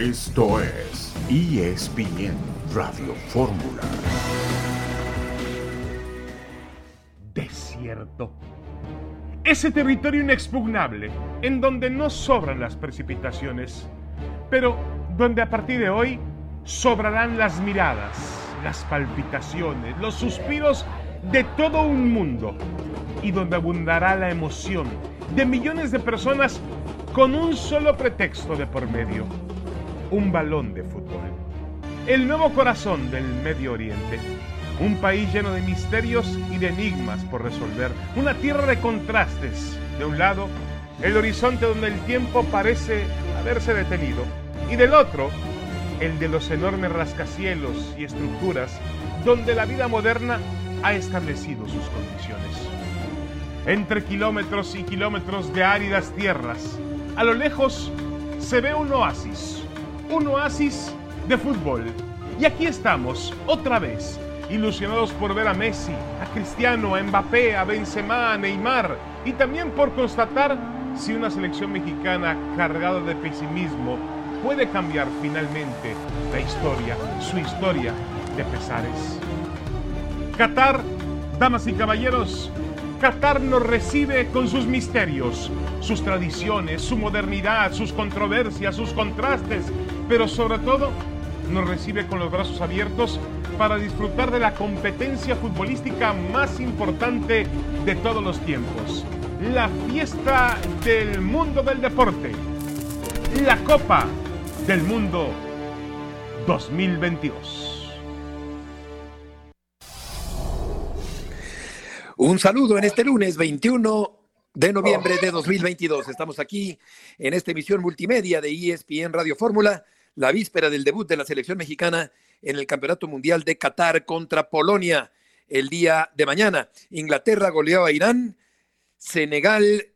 Esto es ESPN Radio Fórmula. Desierto. Ese territorio inexpugnable en donde no sobran las precipitaciones, pero donde a partir de hoy sobrarán las miradas, las palpitaciones, los suspiros de todo un mundo y donde abundará la emoción de millones de personas con un solo pretexto de por medio, un balón de fútbol. El nuevo corazón del Medio Oriente, un país lleno de misterios y de enigmas por resolver, una tierra de contrastes. De un lado, el horizonte donde el tiempo parece haberse detenido, y del otro, el de los enormes rascacielos y estructuras donde la vida moderna ha establecido sus condiciones. Entre kilómetros y kilómetros de áridas tierras, a lo lejos se ve un oasis, un oasis de fútbol. Y aquí estamos, otra vez, ilusionados por ver a Messi, a Cristiano, a Mbappé, a Benzema, a Neymar, y también por constatar si una selección mexicana cargada de pesimismo puede cambiar finalmente la historia, su historia de pesares. Qatar, damas y caballeros, Qatar nos recibe con sus misterios, sus tradiciones, su modernidad, sus controversias, sus contrastes, pero sobre todo nos recibe con los brazos abiertos para disfrutar de la competencia futbolística más importante de todos los tiempos, la fiesta del mundo del deporte, la Copa del Mundo 2022. Un saludo en este lunes 21 de noviembre de 2022. Estamos aquí en esta emisión multimedia de ESPN Radio Fórmula, la víspera del debut de la selección mexicana en el Campeonato Mundial de Qatar contra Polonia el día de mañana. Inglaterra goleó a Irán, Senegal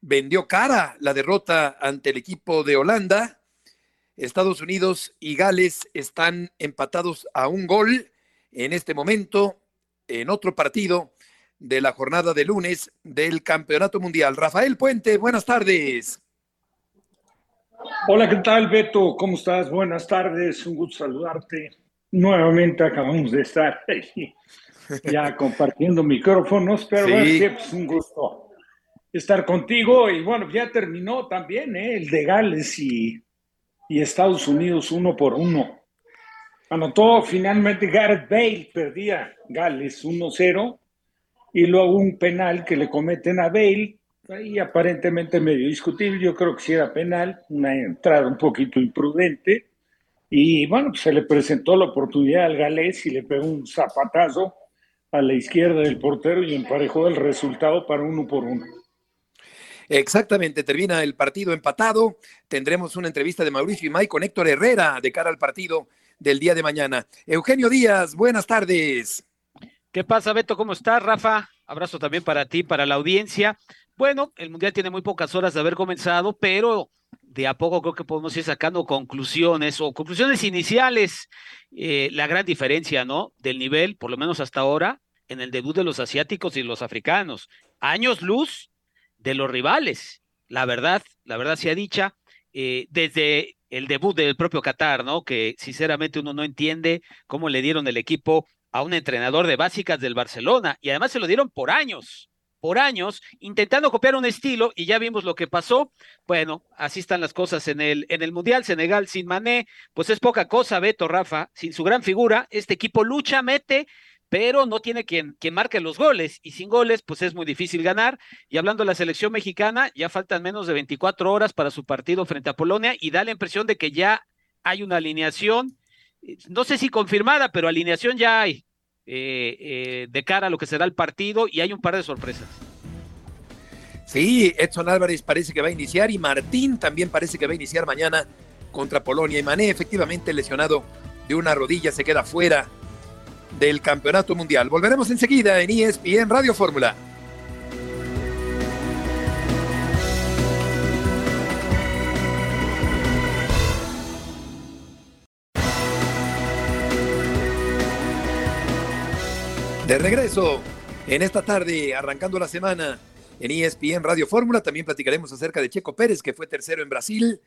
vendió cara la derrota ante el equipo de Holanda, Estados Unidos y Gales están empatados a un gol en este momento en otro partido de la jornada de lunes del Campeonato Mundial. Rafael Puente, buenas tardes. Hola, ¿qué tal, Beto? ¿Cómo estás? Buenas tardes, un gusto saludarte. Nuevamente acabamos de estar ya compartiendo micrófonos, pero siempre es un gusto estar contigo. Y bueno, ya terminó también ¿eh? el de Gales y, y Estados Unidos uno por uno. Anotó finalmente Gareth Bale, perdía Gales 1-0 y luego un penal que le cometen a Bale, ahí aparentemente medio discutible, yo creo que sí era penal, una entrada un poquito imprudente, y bueno, pues se le presentó la oportunidad al galés y le pegó un zapatazo a la izquierda del portero y emparejó el resultado para uno por uno. Exactamente, termina el partido empatado. Tendremos una entrevista de Mauricio y Mike con Héctor Herrera de cara al partido del día de mañana. Eugenio Díaz, buenas tardes. ¿Qué pasa, Beto? ¿Cómo estás, Rafa? Abrazo también para ti, para la audiencia. Bueno, el Mundial tiene muy pocas horas de haber comenzado, pero de a poco creo que podemos ir sacando conclusiones o conclusiones iniciales. Eh, la gran diferencia, ¿no? Del nivel, por lo menos hasta ahora, en el debut de los asiáticos y los africanos. Años luz de los rivales. La verdad, la verdad sea dicha, eh, desde el debut del propio Qatar, ¿no? Que sinceramente uno no entiende cómo le dieron el equipo a un entrenador de básicas del Barcelona y además se lo dieron por años, por años, intentando copiar un estilo y ya vimos lo que pasó. Bueno, así están las cosas en el, en el Mundial. Senegal sin Mané, pues es poca cosa, Beto, Rafa, sin su gran figura. Este equipo lucha, mete, pero no tiene quien, quien marque los goles y sin goles pues es muy difícil ganar. Y hablando de la selección mexicana, ya faltan menos de 24 horas para su partido frente a Polonia y da la impresión de que ya hay una alineación no sé si confirmada, pero alineación ya hay eh, eh, de cara a lo que será el partido y hay un par de sorpresas. Sí, Edson Álvarez parece que va a iniciar y Martín también parece que va a iniciar mañana contra Polonia. Y Mané, efectivamente lesionado de una rodilla, se queda fuera del campeonato mundial. Volveremos enseguida en ESPN Radio Fórmula. De regreso en esta tarde, arrancando la semana en ESPN Radio Fórmula, también platicaremos acerca de Checo Pérez, que fue tercero en Brasil,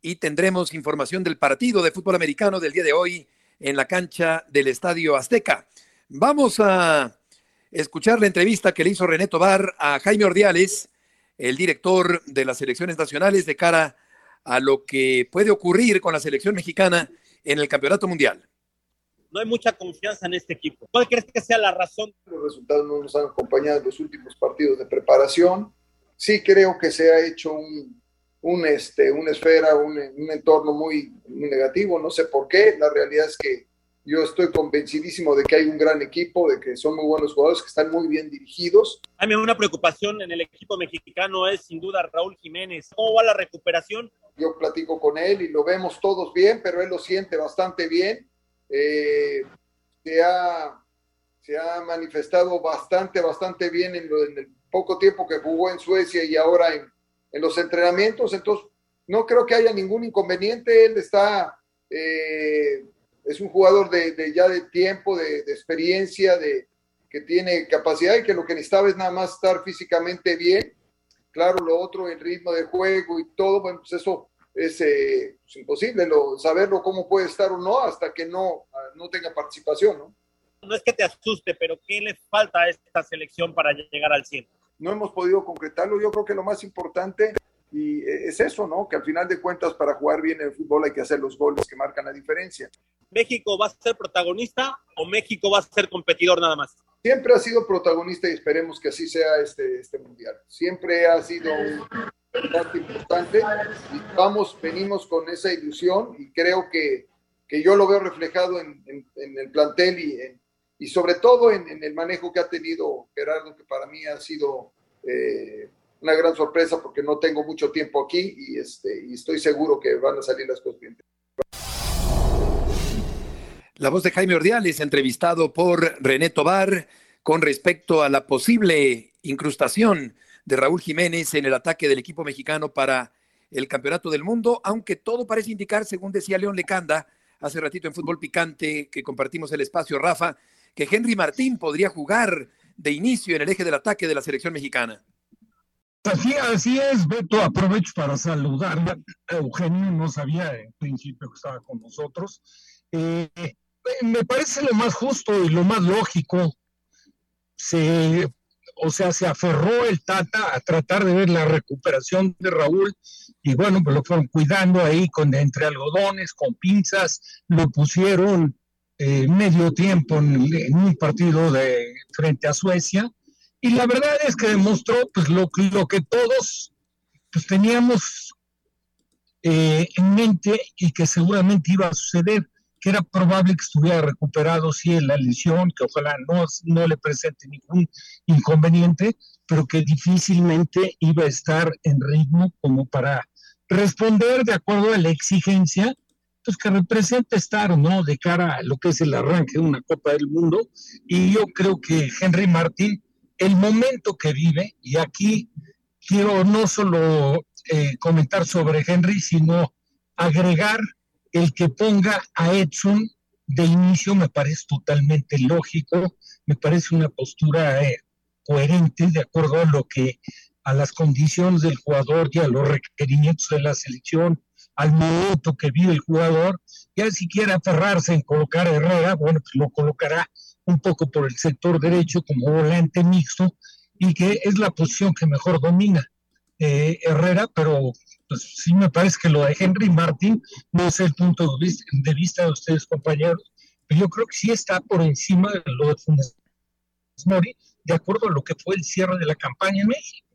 y tendremos información del partido de fútbol americano del día de hoy en la cancha del Estadio Azteca. Vamos a escuchar la entrevista que le hizo René Tobar a Jaime Ordiales, el director de las selecciones nacionales, de cara a lo que puede ocurrir con la selección mexicana en el Campeonato Mundial. No hay mucha confianza en este equipo. ¿Cuál crees que sea la razón? Los resultados no nos han acompañado en los últimos partidos de preparación. Sí creo que se ha hecho un, un este, una esfera, un, un entorno muy, muy negativo. No sé por qué. La realidad es que yo estoy convencidísimo de que hay un gran equipo, de que son muy buenos jugadores, que están muy bien dirigidos. Mí una preocupación en el equipo mexicano es sin duda Raúl Jiménez. ¿Cómo va la recuperación? Yo platico con él y lo vemos todos bien, pero él lo siente bastante bien. Eh, se, ha, se ha manifestado bastante, bastante bien en, el poco tiempo que jugó en Suecia y ahora en, en los entrenamientos. Entonces, no creo que haya ningún inconveniente. Él está... Eh, es un jugador de, ya de tiempo, de, de, experiencia, de que tiene capacidad y que lo que necesitaba es nada más estar físicamente bien. Claro, lo otro, el ritmo de juego y todo, bueno, pues eso es eh, pues imposible lo, saberlo cómo puede estar o no hasta que no, no tenga participación, ¿no? No es que te asuste, pero ¿qué le falta a esta selección para llegar al 100? No hemos podido concretarlo. Yo creo que lo más importante y es eso, ¿no? Que al final de cuentas para jugar bien el fútbol hay que hacer los goles que marcan la diferencia. ¿México va a ser protagonista o México va a ser competidor nada más? Siempre ha sido protagonista y esperemos que así sea este, este mundial. Siempre ha sido un parte importante y vamos, venimos con esa ilusión y creo que, que yo lo veo reflejado en, en, en el plantel y, en, y sobre todo en, el manejo que ha tenido Gerardo, que para mí ha sido eh, una gran sorpresa porque no tengo mucho tiempo aquí y, este, y estoy seguro que van a salir las cosas bien. La voz de Jaime Ordiales, entrevistado por René Tobar, con respecto a la posible incrustación de Raúl Jiménez en el ataque del equipo mexicano para el Campeonato del Mundo, aunque todo parece indicar, según decía León Lecanda hace ratito en Fútbol Picante, que compartimos el espacio, Rafa, que Henry Martín podría jugar de inicio en el eje del ataque de la selección mexicana. Así, así es, Beto. Aprovecho para saludar. Eugenio no sabía en principio que estaba con nosotros. Eh, me parece lo más justo y lo más lógico. Se, o sea, se aferró el Tata a tratar de ver la recuperación de Raúl y bueno, pues lo fueron cuidando ahí con entre algodones, con pinzas, lo pusieron eh, medio tiempo en, en, un partido de frente a Suecia y la verdad es que demostró pues lo, que todos pues, teníamos eh, en mente y que seguramente iba a suceder que era probable que estuviera recuperado sí en la lesión, que ojalá no, no le presente ningún inconveniente, pero que difícilmente iba a estar en ritmo como para responder de acuerdo a la exigencia pues, que representa estar ¿no? de cara a lo que es el arranque de una Copa del Mundo. Y yo creo que Henry Martín, el momento que vive, y aquí quiero no solo eh, comentar sobre Henry, sino agregar el que ponga a Edson de inicio me parece totalmente lógico, me parece una postura eh, coherente de acuerdo a lo que a las condiciones del jugador y a los requerimientos de la selección, al momento que vive el jugador, ya si quiere aferrarse en colocar a Herrera, bueno, pues lo colocará un poco por el sector derecho como volante mixto y que es la posición que mejor domina eh, Herrera, pero pues sí me parece que lo de Henry Martin no es el punto de vista, de vista de ustedes, compañeros, pero yo creo que sí está por encima de lo de Funes Mori, de acuerdo a lo que fue el cierre de la campaña en México.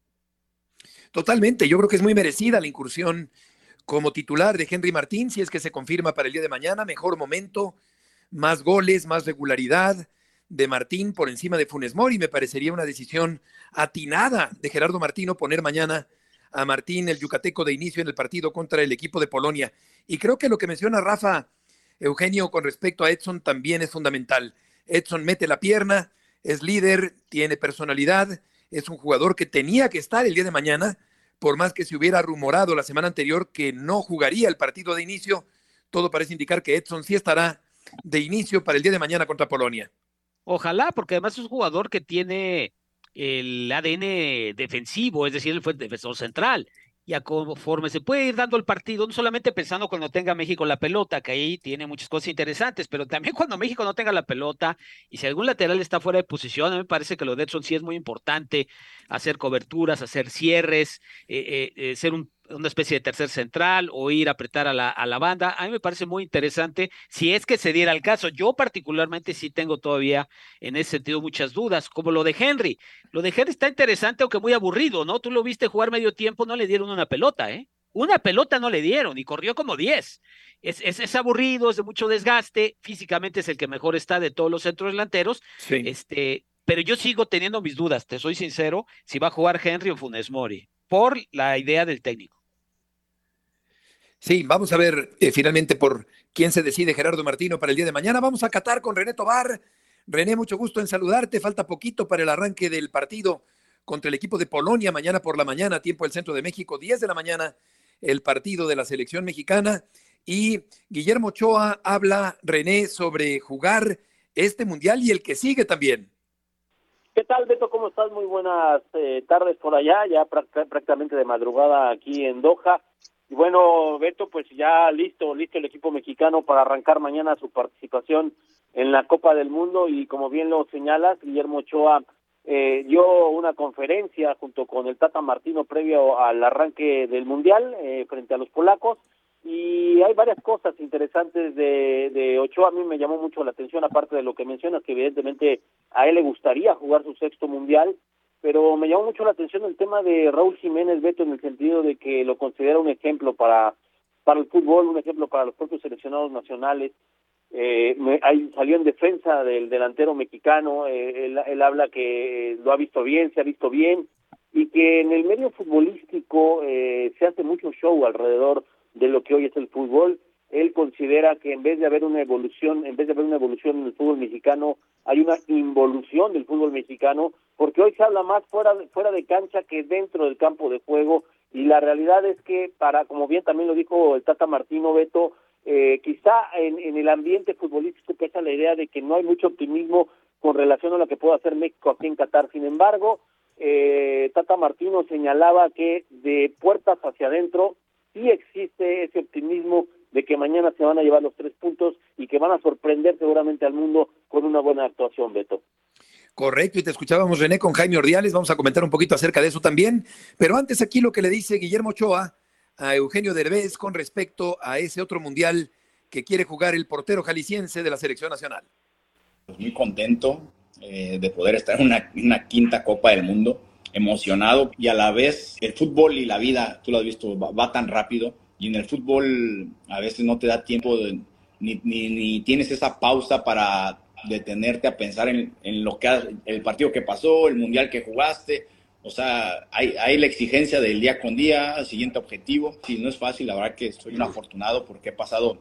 Totalmente, yo creo que es muy merecida la incursión como titular de Henry Martín, si es que se confirma para el día de mañana, mejor momento, más goles, más regularidad de Martín por encima de Funes Mori, me parecería una decisión atinada de Gerardo Martino poner mañana a Martín, el yucateco de inicio en el partido contra el equipo de Polonia. Y creo que lo que menciona Rafa Eugenio con respecto a Edson también es fundamental. Edson mete la pierna, es líder, tiene personalidad, es un jugador que tenía que estar el día de mañana, por más que se hubiera rumorado la semana anterior que no jugaría el partido de inicio, todo parece indicar que Edson sí estará de inicio para el día de mañana contra Polonia. Ojalá, porque además es un jugador que tiene el ADN defensivo, es decir, él fue defensor central. y a conforme se puede ir dando el partido, no solamente pensando cuando tenga México la pelota, que ahí tiene muchas cosas interesantes, pero también cuando México no tenga la pelota y si algún lateral está fuera de posición, a mí me parece que lo de Edson sí es muy importante, hacer coberturas, hacer cierres, eh, eh, ser un una especie de tercer central o ir a apretar a la, a la banda. A mí me parece muy interesante si es que se diera el caso. Yo particularmente sí tengo todavía en ese sentido muchas dudas, como lo de Henry. Lo de Henry está interesante, aunque muy aburrido, ¿no? Tú lo viste jugar medio tiempo, no le dieron una pelota, ¿eh? Una pelota no le dieron y corrió como 10. Es, es, es, aburrido, es de mucho desgaste. Físicamente es el que mejor está de todos los centros delanteros. Este, pero yo sigo teniendo mis dudas, te soy sincero, si va a jugar Henry o Funes Mori, por la idea del técnico. Sí, vamos a ver eh, finalmente por quién se decide Gerardo Martino para el día de mañana. Vamos a Qatar con René Tobar. René, mucho gusto en saludarte. Falta poquito para el arranque del partido contra el equipo de Polonia mañana por la mañana, tiempo del centro de México, 10 de la mañana, el partido de la selección mexicana. Y Guillermo Ochoa habla, René, sobre jugar este mundial y el que sigue también. ¿Qué tal, Beto? ¿Cómo estás? Muy buenas eh, tardes por allá, ya prácticamente de madrugada aquí en Doha. Y bueno, Beto, pues ya listo, listo el equipo mexicano para arrancar mañana su participación en la Copa del Mundo. Y como bien lo señalas, Guillermo Ochoa eh, dio una conferencia junto con el Tata Martino previo al arranque del Mundial eh, frente a los polacos. Y hay varias cosas interesantes de, de Ochoa. A mí me llamó mucho la atención, aparte de lo que mencionas, que evidentemente a él le gustaría jugar su sexto Mundial pero me llamó mucho la atención el tema de Raúl Jiménez Beto en el sentido de que lo considera un ejemplo para, para el fútbol, un ejemplo para los propios seleccionados nacionales. Eh, ahí salió en defensa del delantero mexicano, eh, él, habla que lo ha visto bien, se ha visto bien, y que en el medio futbolístico eh, se hace mucho show alrededor de lo que hoy es el fútbol. Él considera que en vez de haber una evolución, en vez de haber una evolución en el fútbol mexicano, hay una involución del fútbol mexicano porque hoy se habla más fuera de, fuera de cancha que dentro del campo de juego. Y la realidad es que para como bien también lo dijo el Tata Martino Beto eh, quizá en, en el ambiente futbolístico pesa la idea de que no hay mucho optimismo con relación a lo que puede hacer México aquí en Qatar. Sin embargo eh, Tata Martino señalaba que de puertas hacia adentro sí existe ese optimismo de que mañana se van a llevar los tres puntos y que van a sorprender seguramente al mundo con una buena actuación, Beto. Correcto, y te escuchábamos, René, con Jaime Ordiales. Vamos a comentar un poquito acerca de eso también. Pero antes, aquí lo que le dice Guillermo Ochoa a Eugenio Derbez con respecto a ese otro mundial que quiere jugar el portero jalisciense de la selección nacional. Pues muy contento eh, de poder estar en una, quinta Copa del Mundo, emocionado y a la vez el fútbol y la vida, tú lo has visto, va, tan rápido y en el fútbol a veces no te da tiempo ni, ni tienes esa pausa para detenerte a pensar en, lo que el partido que pasó, el mundial que jugaste. O sea, hay, hay, la exigencia del día con día, siguiente objetivo. Sí, no es fácil, la verdad que soy un afortunado porque he pasado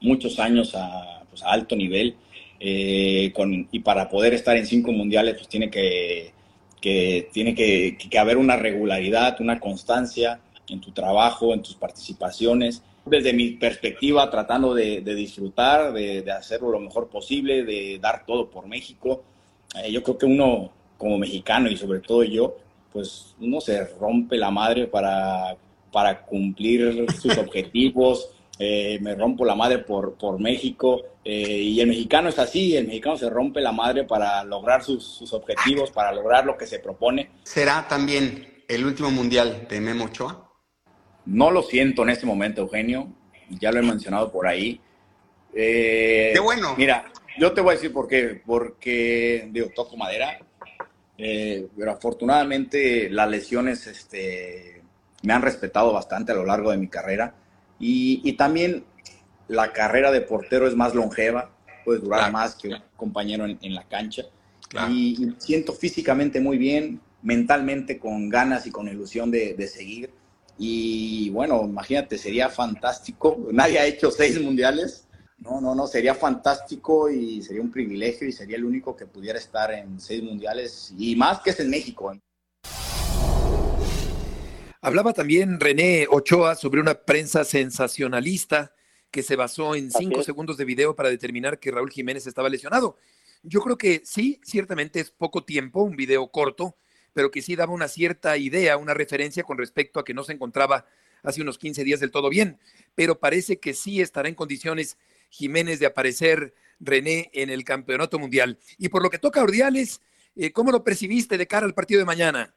muchos años a, pues, alto nivel eh, con, y para poder estar en cinco mundiales pues tiene que, que tiene que, que haber una regularidad, una constancia en tu trabajo, en tus participaciones desde mi perspectiva, tratando de, disfrutar, de, hacerlo lo mejor posible, de dar todo por México. Eh, yo creo que uno, como mexicano y sobre todo yo, pues uno se rompe la madre para, para cumplir sus objetivos. Eh, me rompo la madre por, por México. Eh, y el mexicano es así, el mexicano se rompe la madre para lograr sus, sus objetivos, para lograr lo que se propone. ¿Será también el último mundial de Memo Ochoa? No lo siento en este momento, Eugenio. Ya lo he mencionado por ahí. Eh, qué bueno. Mira, yo te voy a decir por qué. Porque, digo, toco madera. Eh, pero afortunadamente las lesiones este, me han respetado bastante a lo largo de mi carrera. Y, también la carrera de portero es más longeva. Puede durar más que un compañero en, la cancha. Y, siento físicamente muy bien, mentalmente con ganas y con ilusión de, de seguir y bueno, imagínate, sería fantástico. Nadie ha hecho seis mundiales. No, no, no, sería fantástico y sería un privilegio y sería el único que pudiera estar en seis mundiales y más que es en México. Hablaba también René Ochoa sobre una prensa sensacionalista que se basó en cinco segundos de video para determinar que Raúl Jiménez estaba lesionado. Yo creo que sí, ciertamente es poco tiempo, un video corto, pero que sí daba una cierta idea, una referencia con respecto a que no se encontraba hace unos 15 días del todo bien, pero parece que sí estará en condiciones Jiménez de aparecer René en el Campeonato Mundial. Y por lo que toca a Ordiales, eh, ¿cómo lo percibiste de cara al partido de mañana?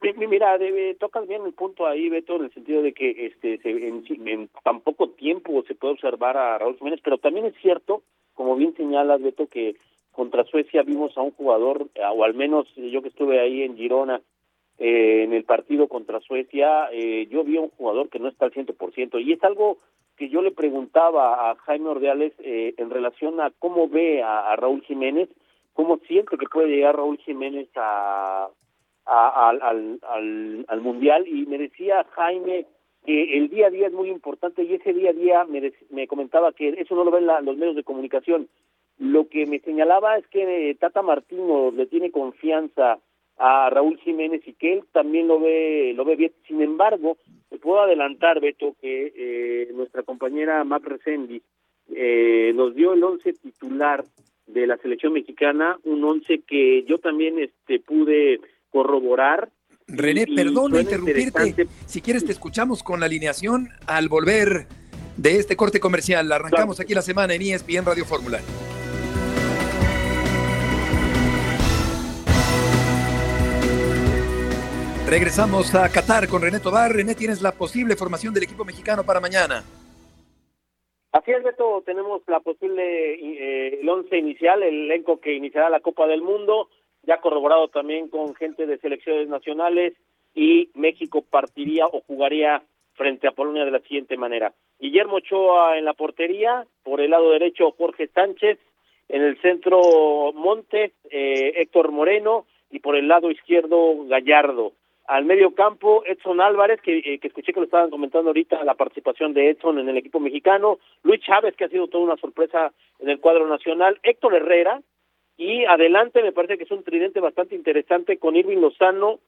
Mira, debe, tocas bien el punto ahí, Beto, en el sentido de que este en, en, tan poco tiempo se puede observar a Raúl Jiménez, pero también es cierto, como bien señalas, Beto, que contra Suecia vimos a un jugador, o al menos yo que estuve ahí en Girona, eh, en el partido contra Suecia, eh, yo vi a un jugador que no está al ciento por ciento, y es algo que yo le preguntaba a Jaime Ordeales eh, en relación a cómo ve a, Raúl Jiménez, cómo siente que puede llegar Raúl Jiménez a al, al, al, Mundial y me decía Jaime que el día a día es muy importante y ese día a día me, me comentaba que eso no lo ven los medios de comunicación. Lo que me señalaba es que Tata Martino le tiene confianza a Raúl Jiménez y que él también lo ve lo ve bien. Sin embargo, te puedo adelantar, Beto, que eh, nuestra compañera Mac Resendi eh, nos dio el once titular de la selección mexicana, un once que yo también este pude corroborar. René, perdona interrumpirte. Si quieres, te escuchamos con la alineación al volver de este corte comercial. Arrancamos aquí la semana en ESPN Radio Fórmula. Regresamos a Qatar con René Tobar. René, tienes la posible formación del equipo mexicano para mañana. Así es, Beto, tenemos la posible, eh, el once inicial, el elenco que iniciará la Copa del Mundo ya corroborado también con gente de selecciones nacionales y México partiría o jugaría frente a Polonia de la siguiente manera. Guillermo Ochoa en la portería, por el lado derecho Jorge Sánchez, en el centro Montes, eh, Héctor Moreno y por el lado izquierdo Gallardo. Al medio campo Edson Álvarez, que, eh, que escuché que lo estaban comentando ahorita la participación de Edson en el equipo mexicano, Luis Chávez, que ha sido toda una sorpresa en el cuadro nacional, Héctor Herrera, y adelante me parece que es un tridente bastante interesante con Irving Lozano,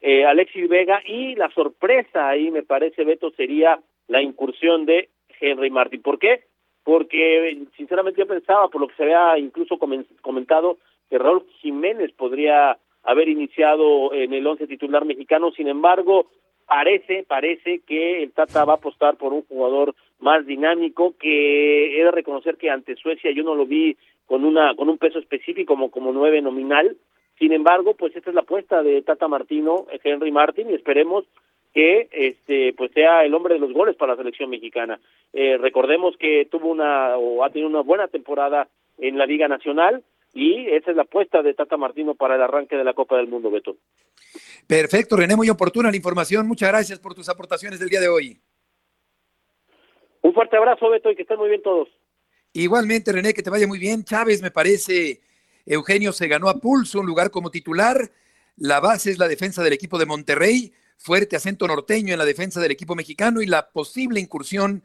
eh, Alexis Vega y la sorpresa ahí me parece, Beto, sería la incursión de Henry Martin. ¿Por qué? Porque sinceramente yo pensaba, por lo que se había incluso comentado, que Raúl Jiménez podría haber iniciado en el once titular mexicano, sin embargo, parece, parece que el Tata va a apostar por un jugador más dinámico, que he de reconocer que ante Suecia yo no lo vi con una con un peso específico como como nueve nominal. Sin embargo, pues esta es la apuesta de Tata Martino, Henry Martin, y esperemos que este pues sea el hombre de los goles para la selección mexicana. Eh, recordemos que tuvo una o ha tenido una buena temporada en la Liga Nacional y esa es la apuesta de Tata Martino para el arranque de la Copa del Mundo, Beto. Perfecto, René, muy oportuna la información. Muchas gracias por tus aportaciones del día de hoy. Un fuerte abrazo, Beto, y que estén muy bien todos. Igualmente, René, que te vaya muy bien. Chávez, me parece, Eugenio se ganó a pulso un lugar como titular. La base es la defensa del equipo de Monterrey, fuerte acento norteño en la defensa del equipo mexicano y la posible incursión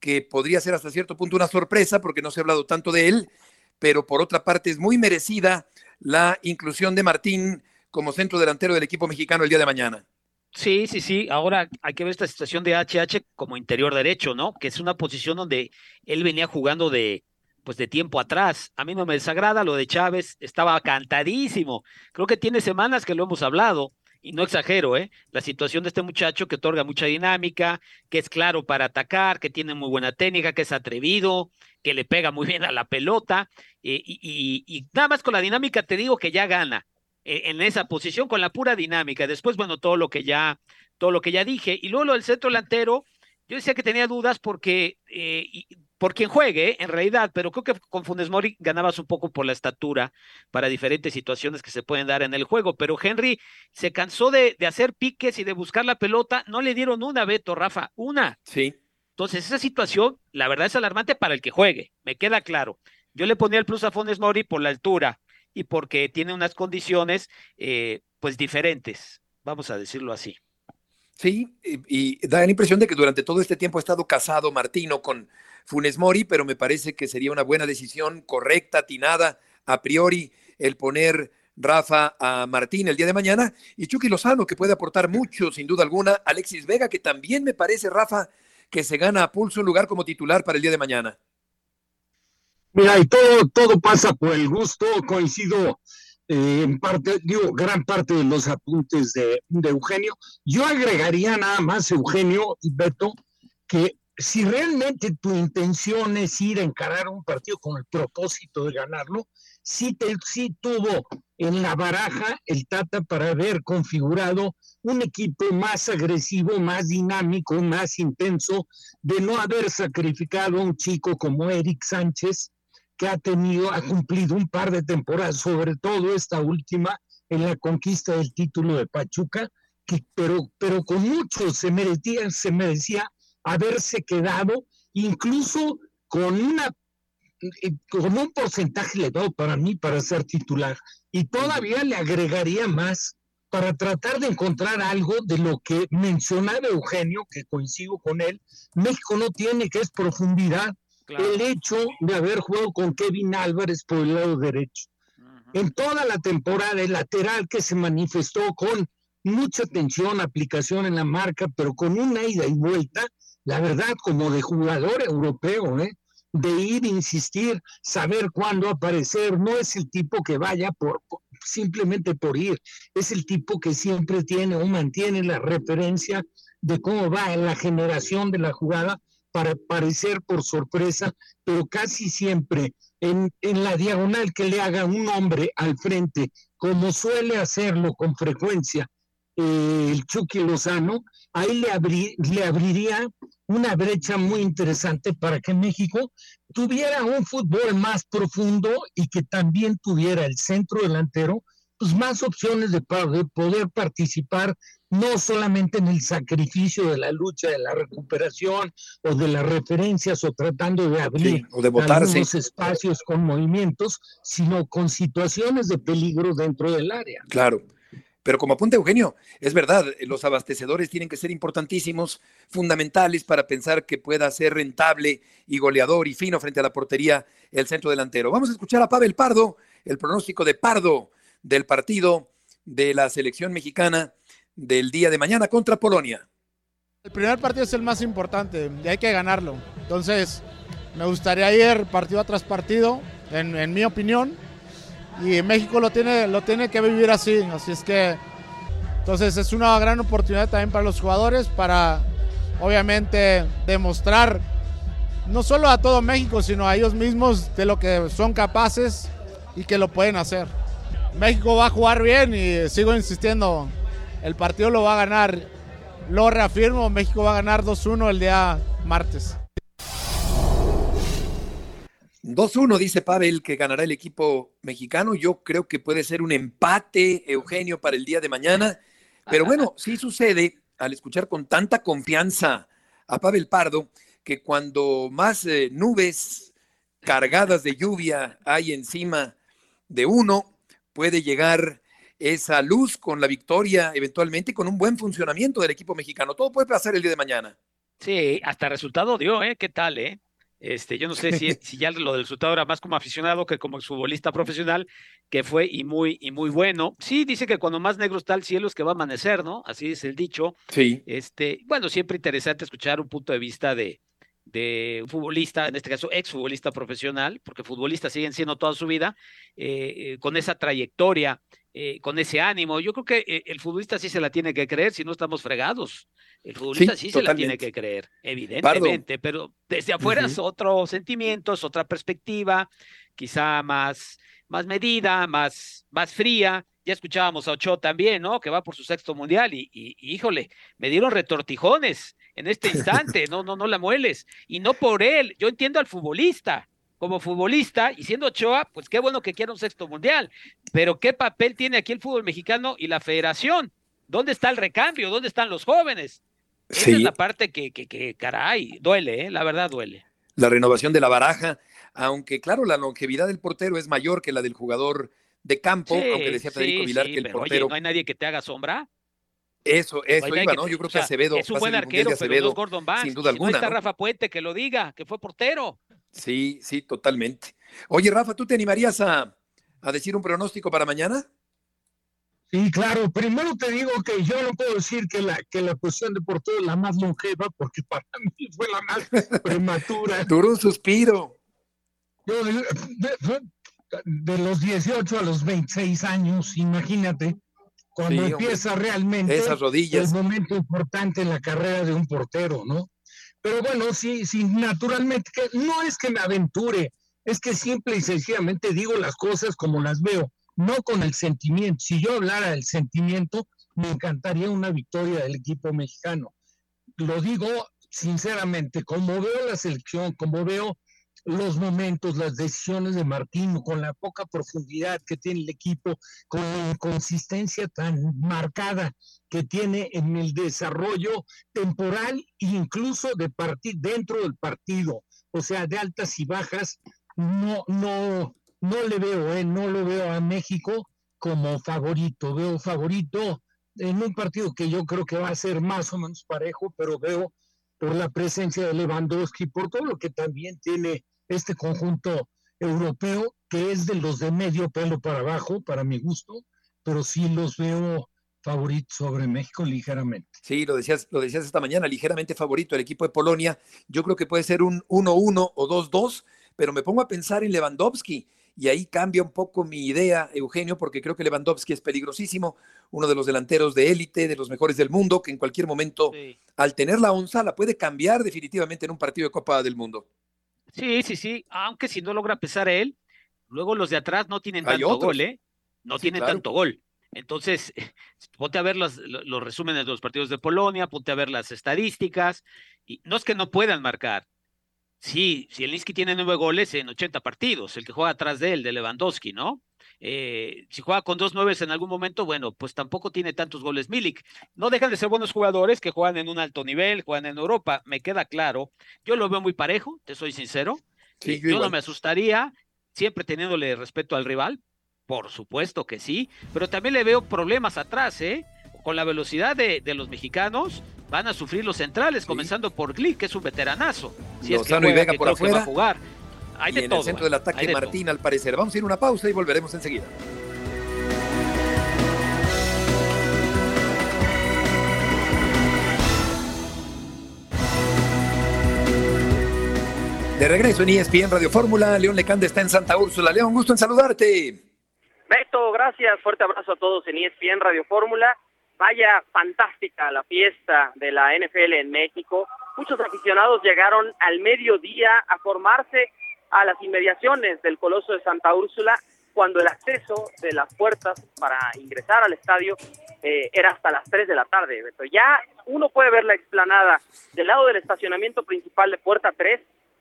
que podría ser hasta cierto punto una sorpresa porque no se ha hablado tanto de él, pero por otra parte es muy merecida la inclusión de Martín como centro delantero del equipo mexicano el día de mañana. Sí, sí, sí. Ahora hay que ver esta situación de HH como interior derecho, ¿no? Que es una posición donde él venía jugando de, pues de tiempo atrás. A mí no me desagrada lo de Chávez, estaba cantadísimo. Creo que tiene semanas que lo hemos hablado y no exagero, ¿eh? La situación de este muchacho que otorga mucha dinámica, que es claro para atacar, que tiene muy buena técnica, que es atrevido, que le pega muy bien a la pelota eh, y, nada más con la dinámica te digo que ya gana. E, en esa posición con la pura dinámica. Después, bueno, todo lo que ya, todo lo que ya dije. Y luego lo del centro delantero, yo decía que tenía dudas porque eh, por quien juegue, en realidad, pero creo que con Funes Mori ganabas un poco por la estatura para diferentes situaciones que se pueden dar en el juego. Pero Henry se cansó de, de hacer piques y de buscar la pelota. No le dieron una, Beto, Rafa, una. Sí. Entonces, esa situación, la verdad, es alarmante para el que juegue, me queda claro. Yo le ponía el plus a Funes Mori por la altura, y porque tiene unas condiciones eh, pues diferentes, vamos a decirlo así. Sí, y, da la impresión de que durante todo este tiempo ha estado casado Martino con Funes Mori, pero me parece que sería una buena decisión, correcta, atinada, a priori, el poner Rafa a Martín el día de mañana y Chucky Lozano, que puede aportar mucho, sin duda alguna, Alexis Vega, que también me parece, Rafa, que se gana a pulso un lugar como titular para el día de mañana. Mira, y todo, todo pasa por el gusto, coincido eh, en parte, digo, gran parte de los apuntes de, de, Eugenio. Yo agregaría nada más, Eugenio y Beto, que si realmente tu intención es ir a encarar un partido con el propósito de ganarlo, sí, te, sí tuvo en la baraja el Tata para haber configurado un equipo más agresivo, más dinámico, más intenso, de no haber sacrificado a un chico como Eric Sánchez, que ha tenido, ha cumplido un par de temporadas, sobre todo esta última, en la conquista del título de Pachuca, que, pero, pero con mucho se merecía, se merecía haberse quedado, incluso con una eh, con un porcentaje elevado para mí para ser titular. Y todavía le agregaría más para tratar de encontrar algo de lo que mencionaba Eugenio, que coincido con él, México no tiene, que es profundidad. El hecho de haber jugado con Kevin Álvarez por el lado derecho. En toda la temporada, el lateral que se manifestó con mucha tensión, aplicación en la marca, pero con una ida y vuelta, la verdad, como de jugador europeo, ¿eh? de ir, insistir, saber cuándo aparecer. No es el tipo que vaya por, simplemente por ir, es el tipo que siempre tiene o mantiene la referencia de cómo va en la generación de la jugada para aparecer por sorpresa, pero casi siempre en, en la diagonal que le haga un hombre al frente, como suele hacerlo con frecuencia eh, el Chucky Lozano, ahí le, le abriría una brecha muy interesante para que México tuviera un fútbol más profundo y que también tuviera el centro delantero, pues más opciones de poder participar no solamente en el sacrificio de la lucha, de la recuperación o de las referencias o tratando de abrir o de algunos espacios con movimientos, sino con situaciones de peligro dentro del área. Claro. Pero como apunta Eugenio, es verdad, los abastecedores tienen que ser importantísimos, fundamentales para pensar que pueda ser rentable y goleador y fino frente a la portería el centro delantero. Vamos a escuchar a Pavel Pardo, el pronóstico de Pardo del partido de la selección mexicana del día de mañana contra Polonia. El primer partido es el más importante y hay que ganarlo. Entonces, me gustaría ir partido tras partido, en, en mi opinión, y México lo tiene, lo tiene que vivir así, así es que entonces es una gran oportunidad también para los jugadores para obviamente demostrar no solo a todo México, sino a ellos mismos de lo que son capaces y que lo pueden hacer. México va a jugar bien y sigo insistiendo, el partido lo va a ganar, lo reafirmo, México va a ganar 2-1 el día martes. 2-1, dice Pavel, que ganará el equipo mexicano. Yo creo que puede ser un empate, Eugenio, para el día de mañana. Pero bueno, sí sucede al escuchar con tanta confianza a Pavel Pardo que cuando más eh, nubes cargadas de lluvia hay encima de uno, puede llegar esa luz con la victoria, eventualmente con un buen funcionamiento del equipo mexicano. Todo puede pasar el día de mañana. Sí, hasta resultado dio, ¿eh? ¿Qué tal, eh? Este, yo no sé si, si ya lo del resultado era más como aficionado que como futbolista profesional, que fue y muy, y muy bueno. Sí, dice que cuando más negro está el cielo es que va a amanecer, ¿no? Así es el dicho. Sí. Este, bueno, siempre interesante escuchar un punto de vista de, de un futbolista, en este caso exfutbolista profesional, porque futbolistas siguen siendo toda su vida, eh, eh, con esa trayectoria, eh, con ese ánimo. Yo creo que el futbolista sí se la tiene que creer, si no estamos fregados. El futbolista sí, se la tiene que creer, evidentemente, pero desde afuera es otro sentimiento, es otra perspectiva, quizá más, más medida, más, más fría. Ya escuchábamos a Ochoa también, ¿no? Que va por su sexto mundial y, y, híjole, me dieron retortijones en este instante, no, no, no la mueles. Y no por él, yo entiendo al futbolista, como futbolista, y siendo Ochoa, pues qué bueno que quiera un sexto mundial, pero ¿qué papel tiene aquí el fútbol mexicano y la federación? ¿Dónde está el recambio? ¿Dónde están los jóvenes? Esa es la parte que, que, que caray, duele, ¿eh? la verdad duele. La renovación de la baraja, aunque claro, la longevidad del portero es mayor que la del jugador de campo, aunque decía Federico Vilar que el portero. Oye, ¿no hay nadie que te haga sombra? Eso, eso iba, ¿no? Yo creo que Acevedo. Es un buen arquero, pero no es Gordon Banks. Sin duda alguna. No está Rafa Puente que lo diga, que fue portero. Sí, sí, totalmente. Oye, Rafa, ¿tú te animarías a, a decir un pronóstico para mañana? Sí, claro. Primero te digo que yo no puedo decir que la, que la posición de portero es la más longeva, porque para mí fue la más prematura. Duró un suspiro. Yo, de los 18 a los 26 años, imagínate, cuando empieza realmente Esas rodillas. el momento importante en la carrera de un portero, ¿no? Pero bueno, sí, sí, naturalmente, que no es que me aventure, es que simple y sencillamente digo las cosas como las veo, no con el sentimiento. Si yo hablara del sentimiento, me encantaría una victoria del equipo mexicano. Lo digo sinceramente, como veo la selección, como veo los momentos, las decisiones de Martino, con la poca profundidad que tiene el equipo, con la inconsistencia tan marcada que tiene en el desarrollo temporal incluso de dentro del partido, o sea, de altas y bajas, no, no, no le veo, eh, no lo veo a México como favorito, veo favorito en un partido que yo creo que va a ser más o menos parejo, pero veo por la presencia de Lewandowski, por todo lo que también tiene este conjunto europeo, que es de los de medio pelo para abajo, para mi gusto, pero sí los veo favoritos sobre México ligeramente. Sí, lo decías, lo decías esta mañana, ligeramente favorito el equipo de Polonia. Yo creo que puede ser un 1-1 o 2-2, pero me pongo a pensar en Lewandowski y ahí cambia un poco mi idea, Eugenio, porque creo que Lewandowski es peligrosísimo, uno de los delanteros de élite, de los mejores del mundo, que en cualquier momento, al tener la onza, la puede cambiar definitivamente en un partido de Copa del Mundo. Sí, sí, sí, aunque si no logra pesar él, luego los de atrás no tienen tanto gol, ¿eh? No tienen tanto gol. Entonces, ponte a ver los, los resúmenes de los partidos de Polonia, ponte a ver las estadísticas, y no es que no puedan marcar. Sí, Zielinski tiene nueve goles en 80 partidos, el que juega atrás de él, de Lewandowski, ¿no? Eh, si juega con dos nueves en algún momento, bueno, pues tampoco tiene tantos goles Milik. No dejan de ser buenos jugadores que juegan en un alto nivel, juegan en Europa, me queda claro. Yo lo veo muy parejo, te soy sincero. Sí, yo, no me asustaría, siempre teniéndole respeto al rival, por supuesto que sí, pero también le veo problemas atrás, ¿eh? Con la velocidad de, de los mexicanos, van a sufrir los centrales, comenzando por Glick, que es un veteranazo. Si Lozano es que y Vega por afuera. Va a jugar. Hay y de en todo, el centro del ataque de Martín, al parecer. Vamos a ir a una pausa y volveremos enseguida. De regreso en ESPN Radio Fórmula, León Lecanda está en Santa Úrsula. León, gusto en saludarte. Beto, gracias. Fuerte abrazo a todos en ESPN Radio Fórmula. Vaya fantástica la fiesta de la NFL en México. Muchos aficionados llegaron al mediodía a formarse a las inmediaciones del Coloso de Santa Úrsula cuando el acceso de las puertas para ingresar al estadio eh, era hasta las 3 de la tarde. Beto. Ya uno puede ver la explanada del lado del estacionamiento principal de Puerta 3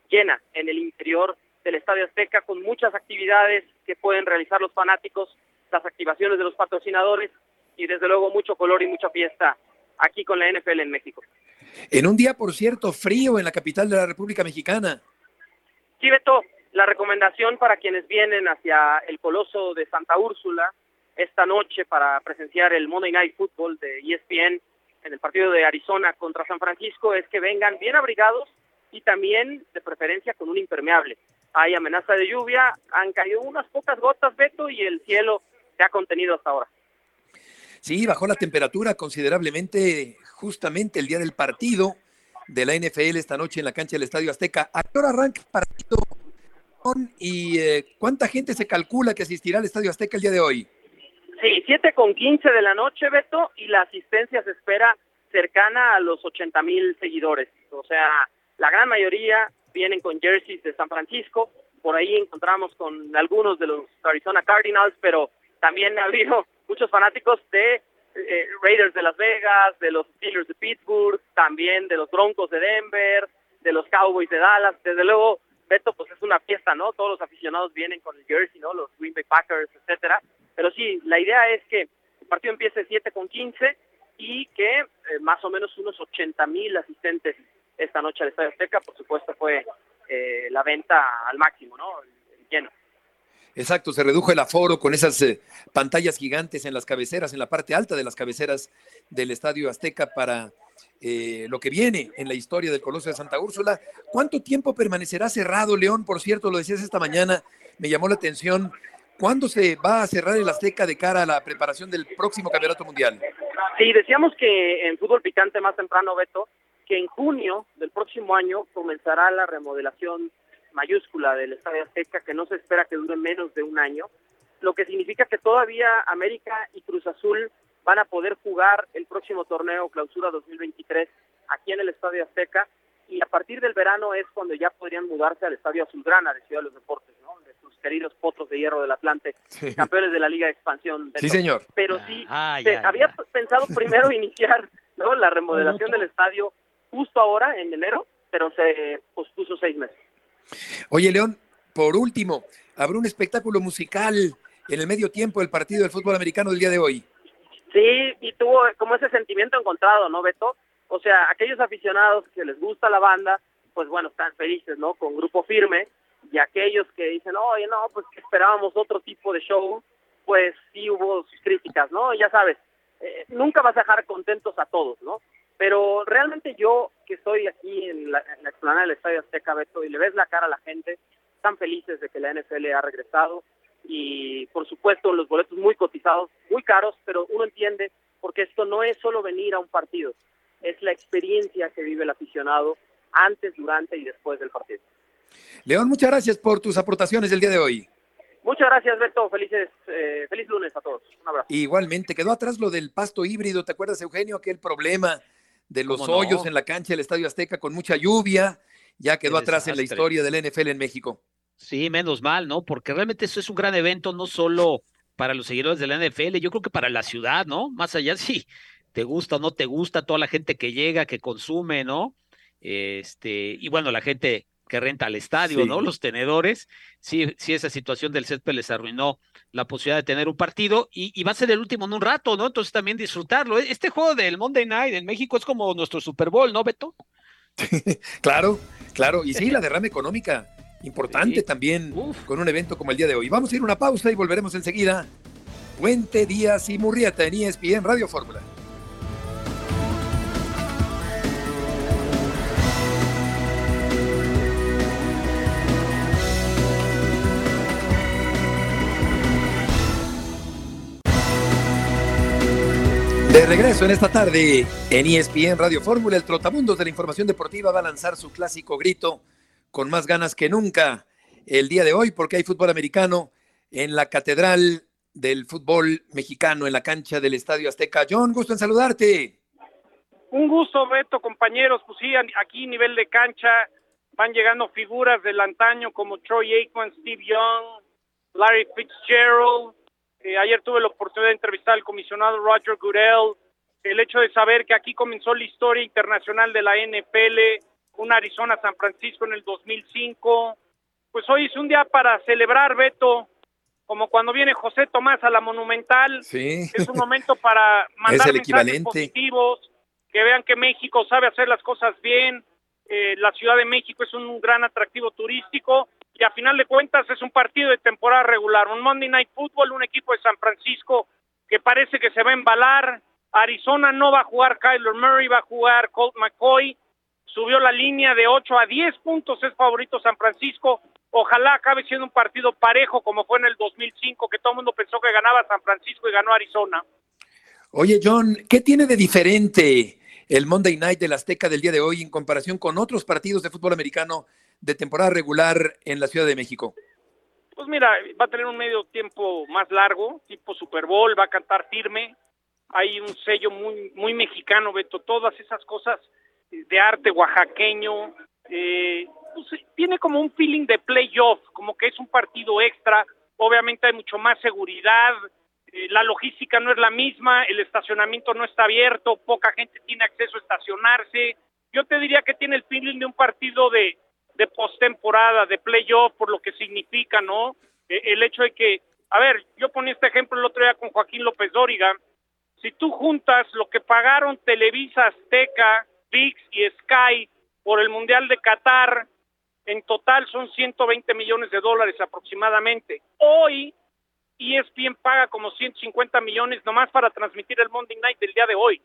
llena en el interior del Estadio Azteca con muchas actividades que pueden realizar los fanáticos, las activaciones de los patrocinadores y desde luego mucho color y mucha fiesta aquí con la NFL en México. En un día, por cierto, frío en la capital de la República Mexicana. Sí, Beto, la recomendación para quienes vienen hacia el Coloso de Santa Úrsula esta noche para presenciar el Monday Night Football de ESPN en el partido de Arizona contra San Francisco es que vengan bien abrigados y también de preferencia con un impermeable. Hay amenaza de lluvia, han caído unas pocas gotas, Beto, y el cielo se ha contenido hasta ahora. Sí, bajó la temperatura considerablemente justamente el día del partido de la NFL esta noche en la cancha del Estadio Azteca. ¿A qué hora arranca el partido? ¿Y eh, cuánta gente se calcula que asistirá al Estadio Azteca el día de hoy? Sí, 7 con 15 de la noche, Beto, y la asistencia se espera cercana a los 80 mil seguidores. O sea, la gran mayoría vienen con jerseys de San Francisco. Por ahí encontramos con algunos de los Arizona Cardinals, pero también ha habido muchos fanáticos de eh, Raiders de Las Vegas, de los Steelers de Pittsburgh, también de los Broncos de Denver, de los Cowboys de Dallas. Desde luego, Beto, pues es una fiesta, ¿no? Todos los aficionados vienen con el jersey, ¿no? Los Green Bay Packers, etcétera. Pero sí, la idea es que el partido empiece 7 con 15 y que eh, más o menos unos 80 mil asistentes esta noche al Estadio Azteca. Por supuesto, fue eh, la venta al máximo, ¿no? El, lleno. Exacto, se redujo el aforo con esas eh, pantallas gigantes en las cabeceras, en la parte alta de las cabeceras del Estadio Azteca para eh, lo que viene en la historia del Coloso de Santa Úrsula. ¿Cuánto tiempo permanecerá cerrado, León? Por cierto, lo decías esta mañana, me llamó la atención. ¿Cuándo se va a cerrar el Azteca de cara a la preparación del próximo Campeonato Mundial? Sí, decíamos que en fútbol picante más temprano, Beto, que en junio del próximo año comenzará la remodelación mayúscula del Estadio Azteca que no se espera que dure menos de un año, lo que significa que todavía América y Cruz Azul van a poder jugar el próximo torneo Clausura 2023 aquí en el Estadio Azteca y a partir del verano es cuando ya podrían mudarse al Estadio Azulgrana de Ciudad de los Deportes, ¿no? De sus queridos potros de hierro del Atlante, campeones de la Liga de Expansión. Sí, señor. Pero sí, se había pensado primero iniciar ¿no? la remodelación del estadio justo ahora, en enero, pero se pospuso seis meses. Oye, León, por último, habrá un espectáculo musical en el medio tiempo del partido del fútbol americano del día de hoy. Sí, y tuvo como ese sentimiento encontrado, ¿no, Beto? O sea, aquellos aficionados que les gusta la banda, pues bueno, están felices, ¿no? Con grupo firme, y aquellos que dicen, oye, no, pues esperábamos otro tipo de show, pues sí hubo sus críticas, ¿no? Ya sabes, eh, nunca vas a dejar contentos a todos, ¿no? Pero realmente yo, que estoy aquí en la, en la explanada del Estadio Azteca, Beto, y le ves la cara a la gente, están felices de que la NFL ha regresado, y por supuesto los boletos muy cotizados, muy caros, pero uno entiende porque esto no es solo venir a un partido, es la experiencia que vive el aficionado antes, durante y después del partido. León, muchas gracias por tus aportaciones el día de hoy. Muchas gracias, Beto. Felices, eh, feliz lunes a todos. Un abrazo. Igualmente, quedó atrás lo del pasto híbrido. ¿Te acuerdas, Eugenio? Aquel problema de los hoyos en la cancha del Estadio Azteca con mucha lluvia. Ya quedó atrás en la historia del NFL en México. Sí, menos mal, ¿no? Porque realmente eso es un gran evento, no solo para los seguidores de la NFL, yo creo que para la ciudad, ¿no? Más allá, sí, te gusta o no te gusta, toda la gente que llega, que consume, ¿no? Este, y bueno, la gente que renta al estadio, ¿no? Los tenedores, sí, sí, esa situación del césped les arruinó la posibilidad de tener un partido y, y, va a ser el último en un rato, ¿no? Entonces también disfrutarlo. Este juego del Monday Night en México es como nuestro Super Bowl, ¿no, Beto? claro, claro. Y sí, la derrama económica importante también con un evento como el día de hoy. Vamos a ir a una pausa y volveremos enseguida. Puente Díaz y Murrieta en ESPN Radio Fórmula. De regreso en esta tarde en ESPN Radio Fórmula, el Trotamundos de la Información Deportiva va a lanzar su clásico grito con más ganas que nunca el día de hoy porque hay fútbol americano en la Catedral del Fútbol Mexicano en la cancha del Estadio Azteca. John, gusto en saludarte. Un gusto, Beto, compañeros. Pues sí, aquí nivel de cancha van llegando figuras del antaño como Troy Aikman, Steve Young, Larry Fitzgerald, eh, ayer tuve la oportunidad de entrevistar al comisionado Roger Goodell. El hecho de saber que aquí comenzó la historia internacional de la NFL, un Arizona-San Francisco en el 2005. Pues hoy es un día para celebrar, Beto, como cuando viene José Tomás a la Monumental. Sí. Es un momento para mandar mensajes positivos, que vean que México sabe hacer las cosas bien. Eh, la Ciudad de México es un gran atractivo turístico y a final de cuentas es un partido de temporada regular, un Monday Night Football, un equipo de San Francisco que parece que se va a embalar, Arizona no va a jugar Kyler Murray, va a jugar Colt McCoy, subió la línea de 8 a 10 puntos, es favorito San Francisco, ojalá acabe siendo un partido parejo como fue en el 2005, que todo el mundo pensó que ganaba San Francisco y ganó Arizona. Oye John, ¿qué tiene de diferente el Monday Night del Azteca del día de hoy en comparación con otros partidos de fútbol americano de temporada regular en la Ciudad de México? Pues mira, va a tener un medio tiempo más largo, tipo Super Bowl, va a cantar firme, hay un sello muy, muy mexicano, Beto, todas esas cosas de arte oaxaqueño, eh, pues, tiene como un feeling de playoff, como que es un partido extra, obviamente hay mucho más seguridad, eh, la logística no es la misma, el estacionamiento no está abierto, poca gente tiene acceso a estacionarse, yo te diría que tiene el feeling de un partido de, de postemporada, de playoff, por lo que significa, ¿no? E, el hecho de que, a ver, yo ponía este ejemplo el otro día con Joaquín López Dóriga, si tú juntas lo que pagaron Televisa, Azteca, VIX y Sky por el Mundial de Qatar, en total son 120 millones de dólares aproximadamente. Hoy ESPN paga como 150 millones nomás para transmitir el Monday Night del día de hoy.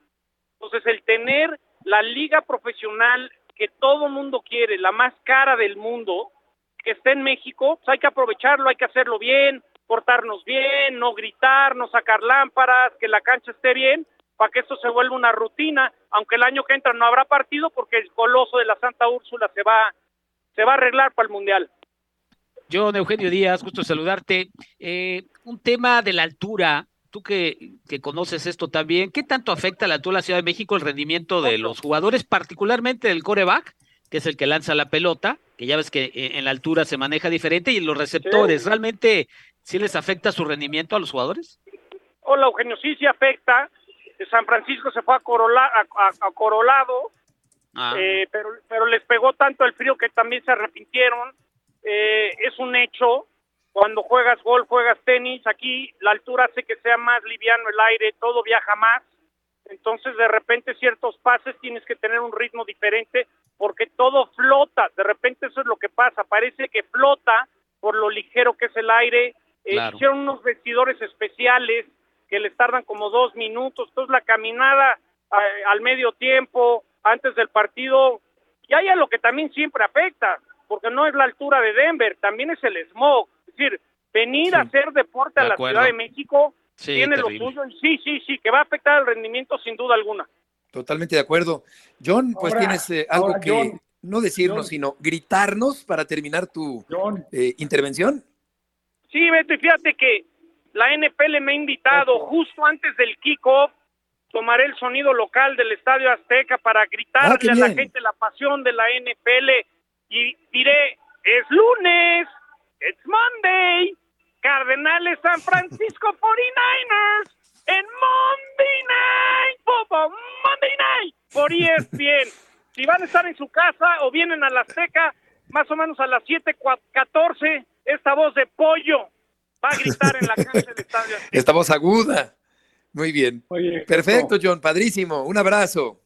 Entonces, el tener la liga profesional que todo mundo quiere, la más cara del mundo, que esté en México, pues hay que aprovecharlo, hay que hacerlo bien, portarnos bien, no gritar, no sacar lámparas, que la cancha esté bien, para que esto se vuelva una rutina, aunque el año que entra no habrá partido porque el coloso de la Santa Úrsula se va se va a arreglar para el Mundial. John Eugenio Díaz, gusto saludarte. Eh, un tema de la altura, tú que, que, conoces esto también, ¿qué tanto afecta la de la Ciudad de México el rendimiento de los jugadores, particularmente del coreback, que es el que lanza la pelota, que ya ves que en la altura se maneja diferente, y los receptores, ¿realmente sí les afecta su rendimiento a los jugadores? Hola Eugenio, sí, sí afecta. San Francisco se fue a, Corola, a, Corolado, ah. eh, pero, pero les pegó tanto el frío que también se arrepintieron. Eh, es un hecho, cuando juegas golf, juegas tenis, aquí la altura hace que sea más liviano el aire, todo viaja más. Entonces, de repente, ciertos pases tienes que tener un ritmo diferente porque todo flota. De repente, eso es lo que pasa. Parece que flota por lo ligero que es el aire. Eh, hicieron unos vestidores especiales que les tardan como dos minutos. Entonces, la caminada al medio tiempo, antes del partido, y hay a lo que también siempre afecta porque no es la altura de Denver, también es el smog. Es decir, venir a hacer deporte a la Ciudad de México tiene lo suyo y sí, sí, sí, que va a afectar el rendimiento sin duda alguna. Totalmente de acuerdo. John, pues tienes eh, algo que no decirnos, sino gritarnos para terminar tu eh, intervención. Sí, Beto, y fíjate que la NFL me ha invitado. Justo antes del kickoff, tomaré el sonido local del Estadio Azteca para gritarle ah, a la gente la pasión de la NFL y diré, es lunes, it's Monday, Cardenales San Francisco 49ers en Monday Night Football, Monday Night por ESPN. Si van a estar en su casa o vienen a la Azteca, más o menos a las 7:14, esta voz de pollo va a gritar en la cancha del estadio. Esta voz aguda. Muy bien. Perfecto, John, padrísimo. Un abrazo.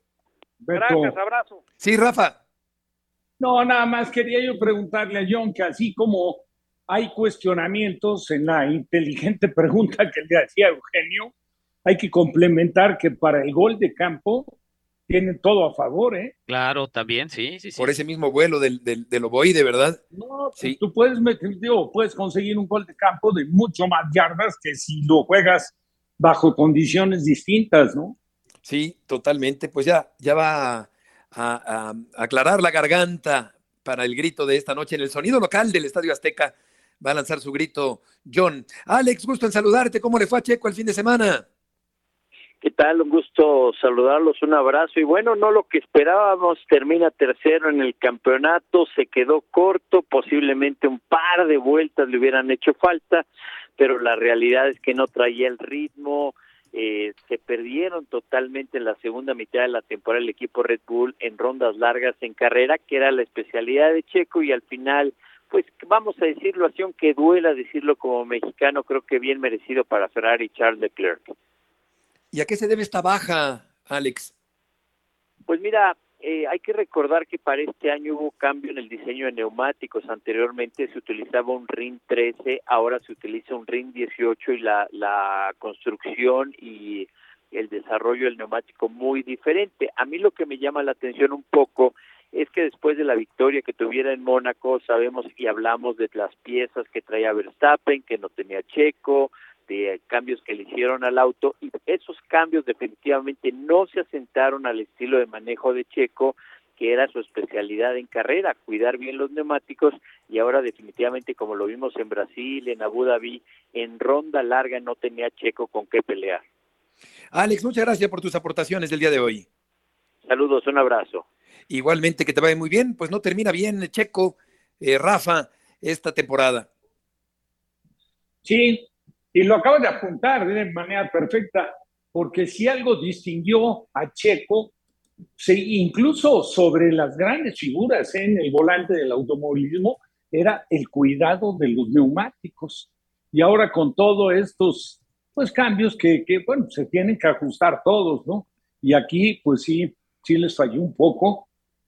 Gracias, abrazo. Sí, Rafa. No, nada más quería yo preguntarle a John que así como hay cuestionamientos en la inteligente pregunta que le hacía Eugenio, hay que complementar que para el gol de campo tiene todo a favor, ¿eh? Claro, también, sí, sí, sí. Por ese mismo vuelo del, del, del ovoide, ¿verdad? No, pues sí. tú puedes meter, puedes conseguir un gol de campo de mucho más yardas que si lo juegas bajo condiciones distintas, ¿no? Sí, totalmente. Pues ya, ya va a, aclarar la garganta para el grito de esta noche en el sonido local del Estadio Azteca. Va a lanzar su grito John. Alex, gusto en saludarte. ¿Cómo le fue a Checo el fin de semana? ¿Qué tal? Un gusto saludarlos, un abrazo. Y bueno, no lo que esperábamos, termina tercero en el campeonato, se quedó corto, posiblemente un par de vueltas le hubieran hecho falta, pero la realidad es que no traía el ritmo, eh, se perdieron totalmente en la segunda mitad de la temporada el equipo Red Bull en rondas largas en carrera, que era la especialidad de Checo y al final, pues vamos a decirlo así, aunque duela decirlo como mexicano, creo que bien merecido para Ferrari Charles Leclerc. ¿Y a qué se debe esta baja, Alex? Pues mira, eh, hay que recordar que para este año hubo cambio en el diseño de neumáticos. Anteriormente se utilizaba un RIN 13, ahora se utiliza un RIN 18 y la, la construcción y el desarrollo del neumático muy diferente. A mí lo que me llama la atención un poco es que después de la victoria que tuviera en Mónaco, sabemos y hablamos de las piezas que traía Verstappen, que no tenía Checo, de cambios que le hicieron al auto y esos cambios definitivamente no se asentaron al estilo de manejo de Checo que era su especialidad en carrera, cuidar bien los neumáticos y ahora definitivamente como lo vimos en Brasil, en Abu Dhabi, en ronda larga no tenía Checo con qué pelear. Alex, muchas gracias por tus aportaciones del día de hoy. Saludos, un abrazo. Igualmente que te vaya muy bien, pues no termina bien Checo, eh, Rafa, esta temporada. Sí, y lo acabo de apuntar de manera perfecta, porque si algo distinguió a Checo, incluso sobre las grandes figuras en el volante del automovilismo, era el cuidado de los neumáticos. Y ahora con todos estos pues, cambios que, que, bueno, se tienen que ajustar todos, ¿no? Y aquí, pues sí, sí les falló un poco,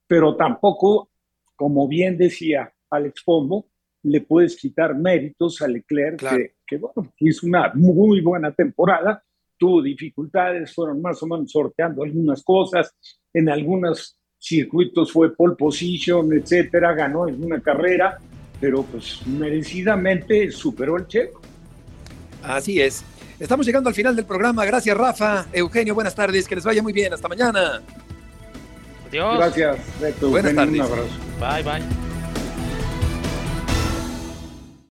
pero tampoco, como bien decía Alex Pombo, le puedes quitar méritos a Leclerc, que, bueno, hizo una muy buena temporada, tuvo dificultades, fueron más o menos sorteando algunas cosas, en algunos circuitos fue pole position, etcétera, ganó en una carrera, pero pues merecidamente superó el checo. Así es. Estamos llegando al final del programa. Gracias, Rafa. Eugenio, buenas tardes. Que les vaya muy bien. Hasta mañana. Adiós. Gracias, Buenas tardes. Un abrazo. Bye, bye.